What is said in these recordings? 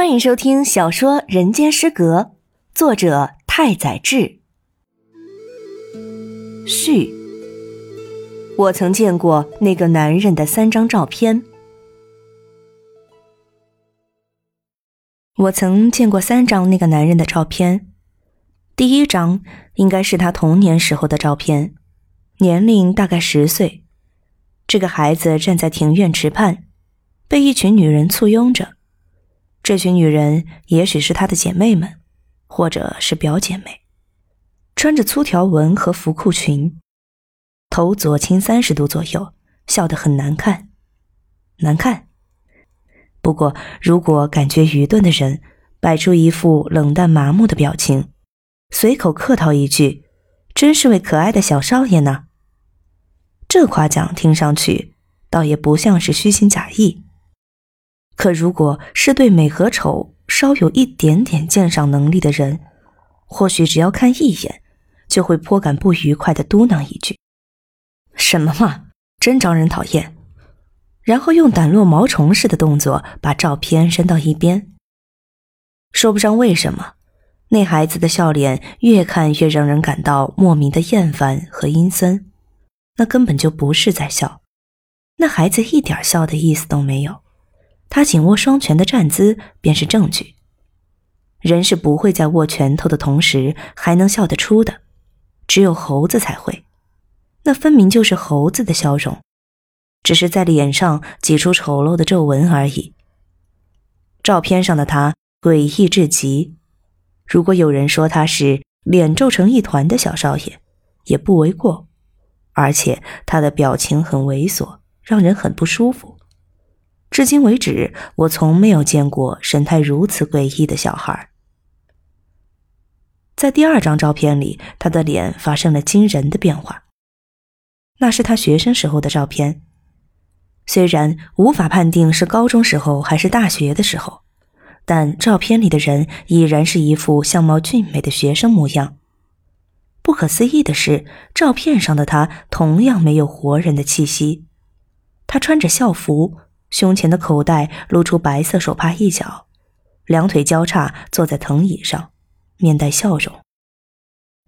欢迎收听小说《人间失格》，作者太宰治。序。我曾见过那个男人的三张照片。我曾见过三张那个男人的照片。第一张应该是他童年时候的照片，年龄大概十岁。这个孩子站在庭院池畔，被一群女人簇拥着。这群女人也许是她的姐妹们，或者是表姐妹，穿着粗条纹和福裤裙，头左倾三十度左右，笑得很难看，难看。不过，如果感觉愚钝的人摆出一副冷淡麻木的表情，随口客套一句：“真是位可爱的小少爷呢。”这夸奖听上去倒也不像是虚情假意。可如果是对美和丑稍有一点点鉴赏能力的人，或许只要看一眼，就会颇感不愉快的嘟囔一句：“什么嘛，真招人讨厌。”然后用掸落毛虫似的动作把照片扔到一边。说不上为什么，那孩子的笑脸越看越让人感到莫名的厌烦和阴森。那根本就不是在笑，那孩子一点笑的意思都没有。他紧握双拳的站姿便是证据。人是不会在握拳头的同时还能笑得出的，只有猴子才会。那分明就是猴子的笑容，只是在脸上挤出丑陋的皱纹而已。照片上的他诡异至极，如果有人说他是脸皱成一团的小少爷，也不为过。而且他的表情很猥琐，让人很不舒服。至今为止，我从没有见过神态如此诡异的小孩。在第二张照片里，他的脸发生了惊人的变化。那是他学生时候的照片，虽然无法判定是高中时候还是大学的时候，但照片里的人已然是一副相貌俊美的学生模样。不可思议的是，照片上的他同样没有活人的气息。他穿着校服。胸前的口袋露出白色手帕一角，两腿交叉坐在藤椅上，面带笑容。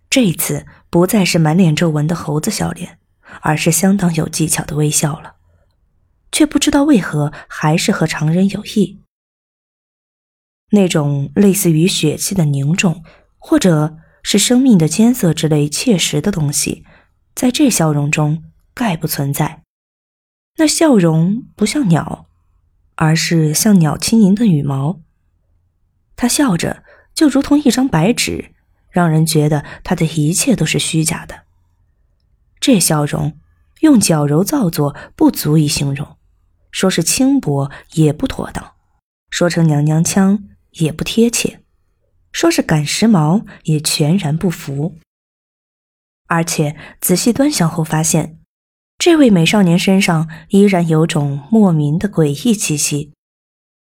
这一次不再是满脸皱纹的猴子笑脸，而是相当有技巧的微笑了，却不知道为何还是和常人有异。那种类似于血气的凝重，或者是生命的艰涩之类切实的东西，在这笑容中概不存在。那笑容不像鸟，而是像鸟轻盈的羽毛。他笑着，就如同一张白纸，让人觉得他的一切都是虚假的。这笑容，用矫揉造作不足以形容，说是轻薄也不妥当，说成娘娘腔也不贴切，说是赶时髦也全然不符。而且仔细端详后发现。这位美少年身上依然有种莫名的诡异气息，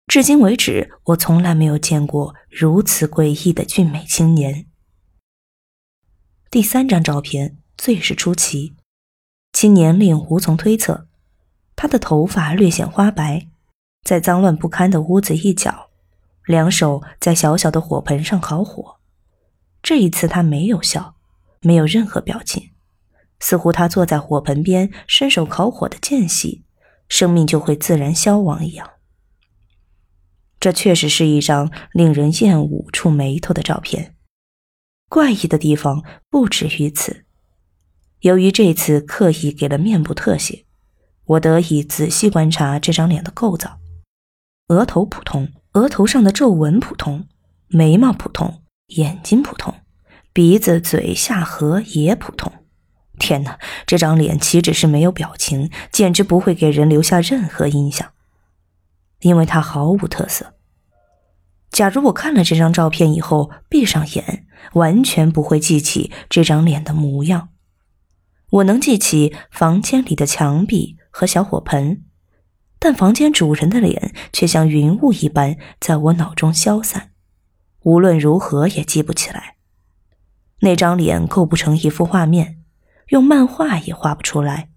至今为止，我从来没有见过如此诡异的俊美青年。第三张照片最是出奇，其年龄无从推测。他的头发略显花白，在脏乱不堪的屋子一角，两手在小小的火盆上烤火。这一次他没有笑，没有任何表情。似乎他坐在火盆边，伸手烤火的间隙，生命就会自然消亡一样。这确实是一张令人厌恶、触眉头的照片。怪异的地方不止于此。由于这次刻意给了面部特写，我得以仔细观察这张脸的构造：额头普通，额头上的皱纹普通，眉毛普通，眼睛普通，鼻子、嘴、下颌也普通。天哪，这张脸岂止是没有表情，简直不会给人留下任何印象，因为它毫无特色。假如我看了这张照片以后闭上眼，完全不会记起这张脸的模样。我能记起房间里的墙壁和小火盆，但房间主人的脸却像云雾一般在我脑中消散，无论如何也记不起来。那张脸构不成一幅画面。用漫画也画不出来。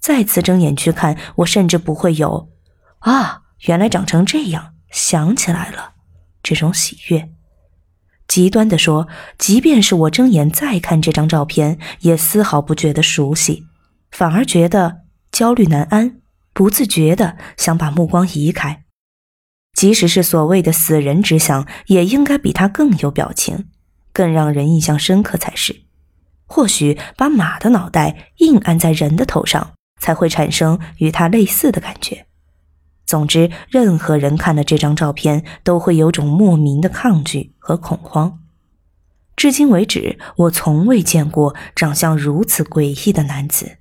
再次睁眼去看，我甚至不会有“啊，原来长成这样”想起来了，这种喜悦。极端的说，即便是我睁眼再看这张照片，也丝毫不觉得熟悉，反而觉得焦虑难安，不自觉的想把目光移开。即使是所谓的死人之相，也应该比他更有表情，更让人印象深刻才是。或许把马的脑袋硬按在人的头上，才会产生与他类似的感觉。总之，任何人看了这张照片，都会有种莫名的抗拒和恐慌。至今为止，我从未见过长相如此诡异的男子。